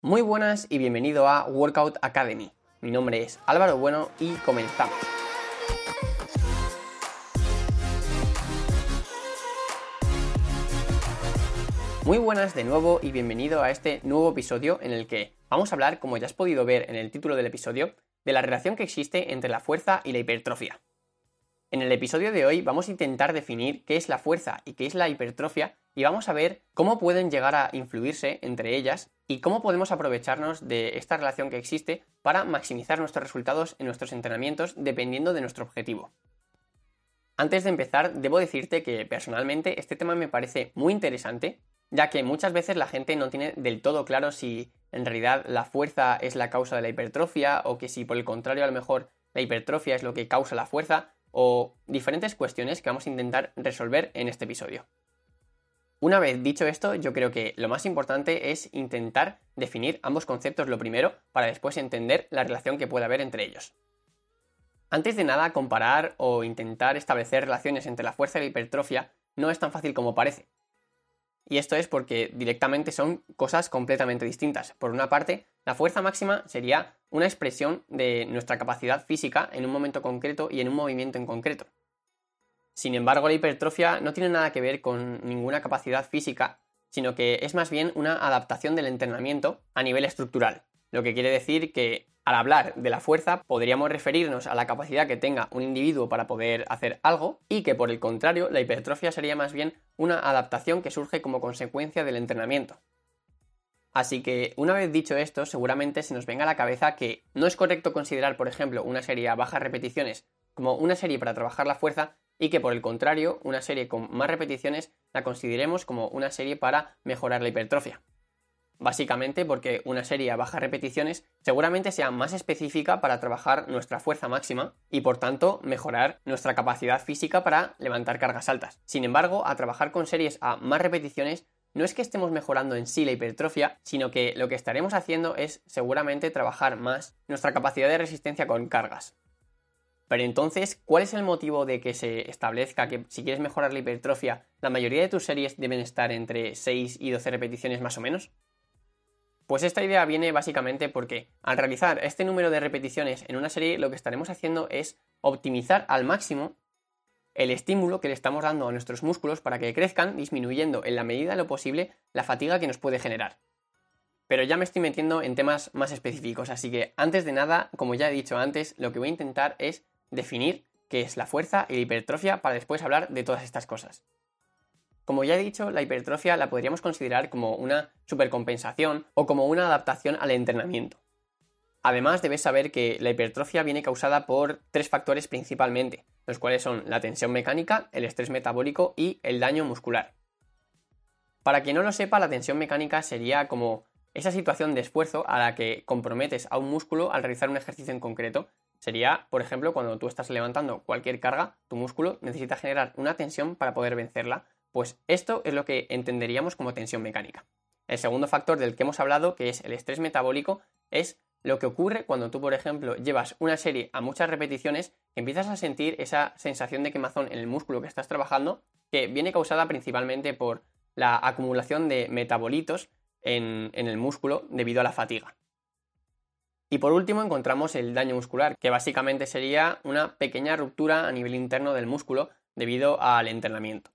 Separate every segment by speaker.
Speaker 1: Muy buenas y bienvenido a Workout Academy. Mi nombre es Álvaro Bueno y comenzamos. Muy buenas de nuevo y bienvenido a este nuevo episodio en el que vamos a hablar, como ya has podido ver en el título del episodio, de la relación que existe entre la fuerza y la hipertrofia. En el episodio de hoy vamos a intentar definir qué es la fuerza y qué es la hipertrofia y vamos a ver cómo pueden llegar a influirse entre ellas y cómo podemos aprovecharnos de esta relación que existe para maximizar nuestros resultados en nuestros entrenamientos dependiendo de nuestro objetivo. Antes de empezar, debo decirte que personalmente este tema me parece muy interesante, ya que muchas veces la gente no tiene del todo claro si en realidad la fuerza es la causa de la hipertrofia o que si por el contrario a lo mejor la hipertrofia es lo que causa la fuerza o diferentes cuestiones que vamos a intentar resolver en este episodio. Una vez dicho esto, yo creo que lo más importante es intentar definir ambos conceptos lo primero para después entender la relación que puede haber entre ellos. Antes de nada, comparar o intentar establecer relaciones entre la fuerza y la hipertrofia no es tan fácil como parece. Y esto es porque directamente son cosas completamente distintas. Por una parte, la fuerza máxima sería una expresión de nuestra capacidad física en un momento concreto y en un movimiento en concreto. Sin embargo, la hipertrofia no tiene nada que ver con ninguna capacidad física, sino que es más bien una adaptación del entrenamiento a nivel estructural, lo que quiere decir que al hablar de la fuerza podríamos referirnos a la capacidad que tenga un individuo para poder hacer algo y que por el contrario la hipertrofia sería más bien una adaptación que surge como consecuencia del entrenamiento. Así que una vez dicho esto, seguramente se nos venga a la cabeza que no es correcto considerar, por ejemplo, una serie a bajas repeticiones como una serie para trabajar la fuerza y que por el contrario, una serie con más repeticiones la consideremos como una serie para mejorar la hipertrofia. Básicamente porque una serie a bajas repeticiones seguramente sea más específica para trabajar nuestra fuerza máxima y por tanto mejorar nuestra capacidad física para levantar cargas altas. Sin embargo, a trabajar con series a más repeticiones no es que estemos mejorando en sí la hipertrofia, sino que lo que estaremos haciendo es seguramente trabajar más nuestra capacidad de resistencia con cargas. Pero entonces, ¿cuál es el motivo de que se establezca que si quieres mejorar la hipertrofia, la mayoría de tus series deben estar entre 6 y 12 repeticiones más o menos? Pues esta idea viene básicamente porque al realizar este número de repeticiones en una serie lo que estaremos haciendo es optimizar al máximo el estímulo que le estamos dando a nuestros músculos para que crezcan, disminuyendo en la medida de lo posible la fatiga que nos puede generar. Pero ya me estoy metiendo en temas más específicos, así que antes de nada, como ya he dicho antes, lo que voy a intentar es definir qué es la fuerza y la hipertrofia para después hablar de todas estas cosas. Como ya he dicho, la hipertrofia la podríamos considerar como una supercompensación o como una adaptación al entrenamiento. Además, debes saber que la hipertrofia viene causada por tres factores principalmente, los cuales son la tensión mecánica, el estrés metabólico y el daño muscular. Para quien no lo sepa, la tensión mecánica sería como esa situación de esfuerzo a la que comprometes a un músculo al realizar un ejercicio en concreto, Sería, por ejemplo, cuando tú estás levantando cualquier carga, tu músculo necesita generar una tensión para poder vencerla. Pues esto es lo que entenderíamos como tensión mecánica. El segundo factor del que hemos hablado, que es el estrés metabólico, es lo que ocurre cuando tú, por ejemplo, llevas una serie a muchas repeticiones, empiezas a sentir esa sensación de quemazón en el músculo que estás trabajando, que viene causada principalmente por la acumulación de metabolitos en, en el músculo debido a la fatiga. Y por último encontramos el daño muscular, que básicamente sería una pequeña ruptura a nivel interno del músculo debido al entrenamiento.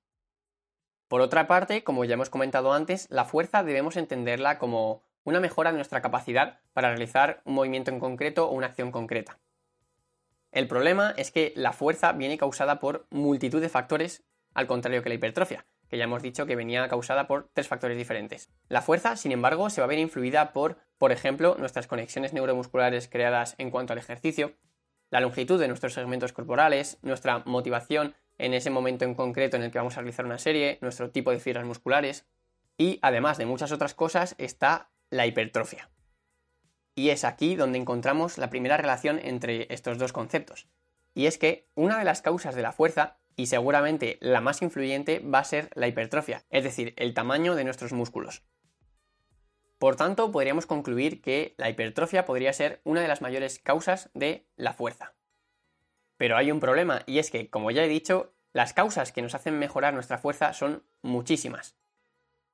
Speaker 1: Por otra parte, como ya hemos comentado antes, la fuerza debemos entenderla como una mejora de nuestra capacidad para realizar un movimiento en concreto o una acción concreta. El problema es que la fuerza viene causada por multitud de factores, al contrario que la hipertrofia, que ya hemos dicho que venía causada por tres factores diferentes. La fuerza, sin embargo, se va a ver influida por, por ejemplo, nuestras conexiones neuromusculares creadas en cuanto al ejercicio, la longitud de nuestros segmentos corporales, nuestra motivación en ese momento en concreto en el que vamos a realizar una serie, nuestro tipo de fibras musculares y, además de muchas otras cosas, está la hipertrofia. Y es aquí donde encontramos la primera relación entre estos dos conceptos. Y es que una de las causas de la fuerza y seguramente la más influyente va a ser la hipertrofia, es decir, el tamaño de nuestros músculos. Por tanto, podríamos concluir que la hipertrofia podría ser una de las mayores causas de la fuerza. Pero hay un problema y es que, como ya he dicho, las causas que nos hacen mejorar nuestra fuerza son muchísimas.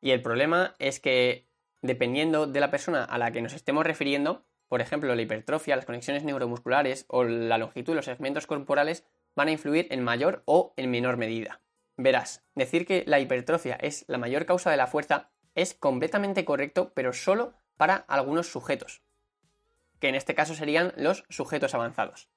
Speaker 1: Y el problema es que dependiendo de la persona a la que nos estemos refiriendo, por ejemplo, la hipertrofia, las conexiones neuromusculares o la longitud de los segmentos corporales van a influir en mayor o en menor medida. Verás, decir que la hipertrofia es la mayor causa de la fuerza es completamente correcto, pero solo para algunos sujetos, que en este caso serían los sujetos avanzados.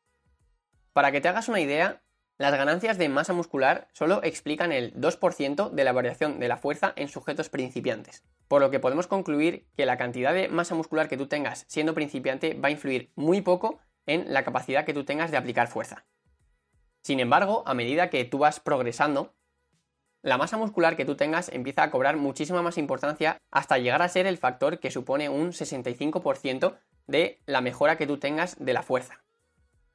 Speaker 1: Para que te hagas una idea, las ganancias de masa muscular solo explican el 2% de la variación de la fuerza en sujetos principiantes, por lo que podemos concluir que la cantidad de masa muscular que tú tengas siendo principiante va a influir muy poco en la capacidad que tú tengas de aplicar fuerza. Sin embargo, a medida que tú vas progresando, la masa muscular que tú tengas empieza a cobrar muchísima más importancia hasta llegar a ser el factor que supone un 65% de la mejora que tú tengas de la fuerza.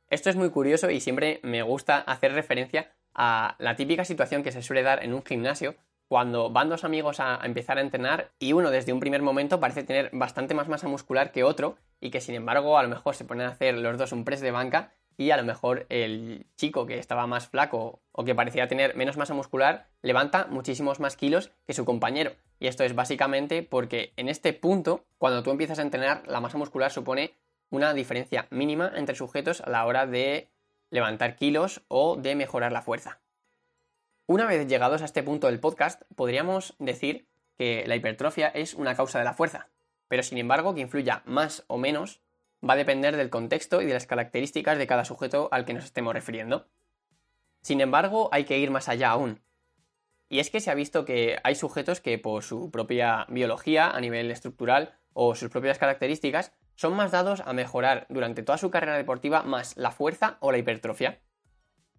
Speaker 1: Esto es muy curioso y siempre me gusta hacer referencia a la típica situación que se suele dar en un gimnasio cuando van dos amigos a, empezar a entrenar y uno desde un primer momento parece tener bastante más masa muscular que otro y que sin embargo a lo mejor se ponen a hacer los dos un press de banca y a lo mejor el chico que estaba más flaco o que parecía tener menos masa muscular levanta muchísimos más kilos que su compañero. Y esto es básicamente porque en este punto, cuando tú empiezas a entrenar, la masa muscular supone una diferencia mínima entre sujetos a la hora de levantar kilos o de mejorar la fuerza. Una vez llegados a este punto del podcast, podríamos decir que la hipertrofia es una causa de la fuerza, pero sin embargo que influya más o menos va a depender del contexto y de las características de cada sujeto al que nos estemos refiriendo. Sin embargo, hay que ir más allá aún. Y es que se ha visto que hay sujetos que por su propia biología a nivel estructural o sus propias características son más dados a mejorar durante toda su carrera deportiva más la fuerza o la hipertrofia.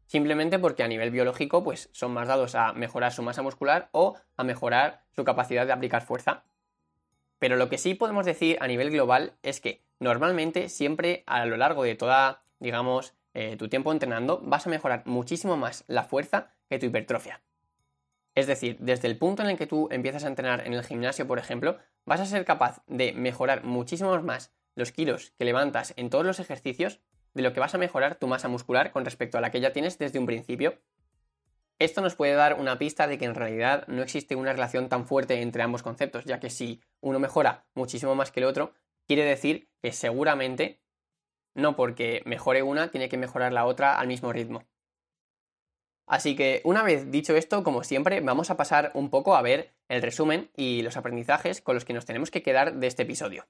Speaker 1: Simplemente porque a nivel biológico pues son más dados a mejorar su masa muscular o a mejorar su capacidad de aplicar fuerza. Pero lo que sí podemos decir a nivel global es que normalmente siempre a lo largo de toda, digamos, eh, tu tiempo entrenando vas a mejorar muchísimo más la fuerza que tu hipertrofia. Es decir, desde el punto en el que tú empiezas a entrenar en el gimnasio, por ejemplo, vas a ser capaz de mejorar muchísimo más los kilos que levantas en todos los ejercicios de lo que vas a mejorar tu masa muscular con respecto a la que ya tienes desde un principio. Esto nos puede dar una pista de que en realidad no existe una relación tan fuerte entre ambos conceptos, ya que si uno mejora muchísimo más que el otro, quiere decir que seguramente no porque mejore una tiene que mejorar la otra al mismo ritmo. Así que una vez dicho esto, como siempre, vamos a pasar un poco a ver el resumen y los aprendizajes con los que nos tenemos que quedar de este episodio.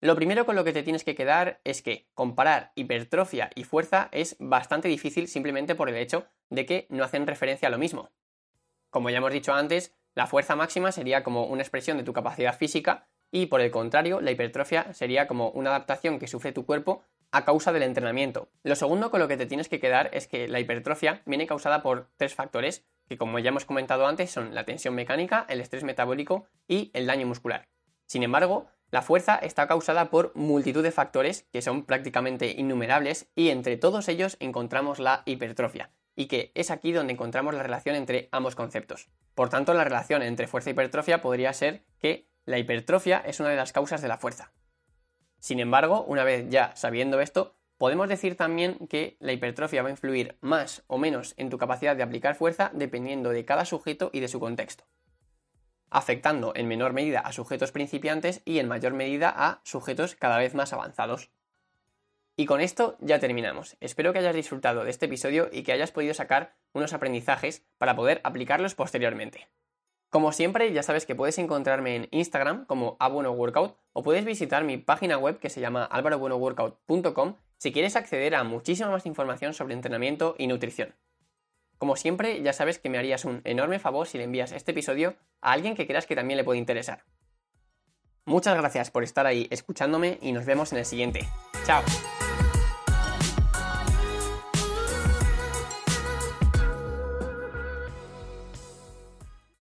Speaker 1: Lo primero con lo que te tienes que quedar es que comparar hipertrofia y fuerza es bastante difícil simplemente por el hecho de que no hacen referencia a lo mismo. Como ya hemos dicho antes, la fuerza máxima sería como una expresión de tu capacidad física y por el contrario, la hipertrofia sería como una adaptación que sufre tu cuerpo a causa del entrenamiento. Lo segundo con lo que te tienes que quedar es que la hipertrofia viene causada por tres factores que como ya hemos comentado antes son la tensión mecánica, el estrés metabólico y el daño muscular. Sin embargo, la fuerza está causada por multitud de factores que son prácticamente innumerables y entre todos ellos encontramos la hipertrofia, y que es aquí donde encontramos la relación entre ambos conceptos. Por tanto, la relación entre fuerza y hipertrofia podría ser que la hipertrofia es una de las causas de la fuerza. Sin embargo, una vez ya sabiendo esto, podemos decir también que la hipertrofia va a influir más o menos en tu capacidad de aplicar fuerza dependiendo de cada sujeto y de su contexto afectando en menor medida a sujetos principiantes y en mayor medida a sujetos cada vez más avanzados. Y con esto ya terminamos. Espero que hayas disfrutado de este episodio y que hayas podido sacar unos aprendizajes para poder aplicarlos posteriormente. Como siempre, ya sabes que puedes encontrarme en Instagram como abuenoworkout o puedes visitar mi página web que se llama alvarobuenoworkout.com si quieres acceder a muchísima más información sobre entrenamiento y nutrición. Como siempre, ya sabes que me harías un enorme favor si le envías este episodio a alguien que creas que también le puede interesar. Muchas gracias por estar ahí escuchándome y nos vemos en el siguiente. ¡Chao!